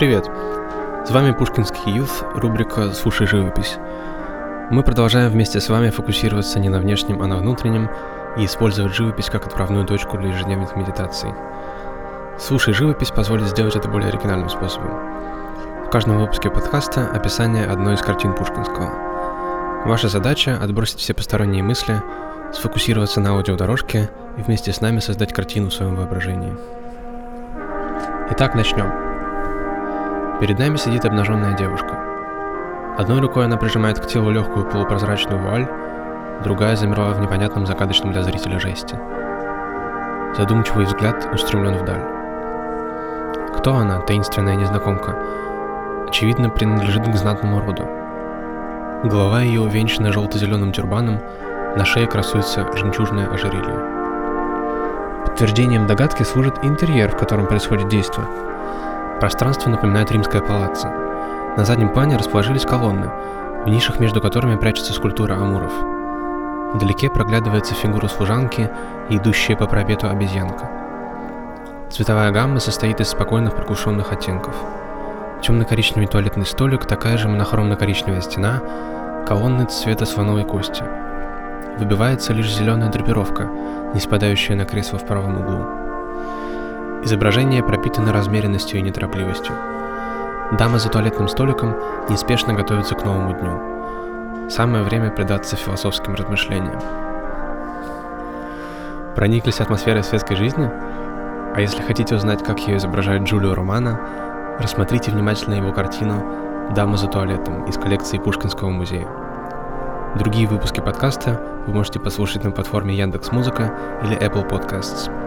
Привет! С вами Пушкинский Юф, рубрика «Слушай живопись». Мы продолжаем вместе с вами фокусироваться не на внешнем, а на внутреннем и использовать живопись как отправную точку для ежедневных медитаций. «Слушай живопись» позволит сделать это более оригинальным способом. В каждом выпуске подкаста описание одной из картин Пушкинского. Ваша задача — отбросить все посторонние мысли, сфокусироваться на аудиодорожке и вместе с нами создать картину в своем воображении. Итак, начнем. Перед нами сидит обнаженная девушка. Одной рукой она прижимает к телу легкую полупрозрачную вуаль, другая замерла в непонятном загадочном для зрителя жесте. Задумчивый взгляд устремлен вдаль. Кто она, таинственная незнакомка? Очевидно, принадлежит к знатному роду. Голова ее увенчана желто-зеленым тюрбаном, на шее красуется жемчужное ожерелье. Подтверждением догадки служит интерьер, в котором происходит действие – Пространство напоминает римское палаццо. На заднем плане расположились колонны, в нишах между которыми прячется скульптура амуров. Вдалеке проглядывается фигура служанки и идущая по пропету обезьянка. Цветовая гамма состоит из спокойных приглушенных оттенков. Темно-коричневый туалетный столик, такая же монохромно-коричневая стена, колонны цвета слоновой кости. Выбивается лишь зеленая драпировка, не спадающая на кресло в правом углу. Изображение пропитано размеренностью и неторопливостью. Дама за туалетным столиком неспешно готовится к новому дню. Самое время предаться философским размышлениям. Прониклись атмосферой светской жизни? А если хотите узнать, как ее изображает Джулио Романо, рассмотрите внимательно его картину «Дама за туалетом» из коллекции Пушкинского музея. Другие выпуски подкаста вы можете послушать на платформе Яндекс.Музыка или Apple Podcasts –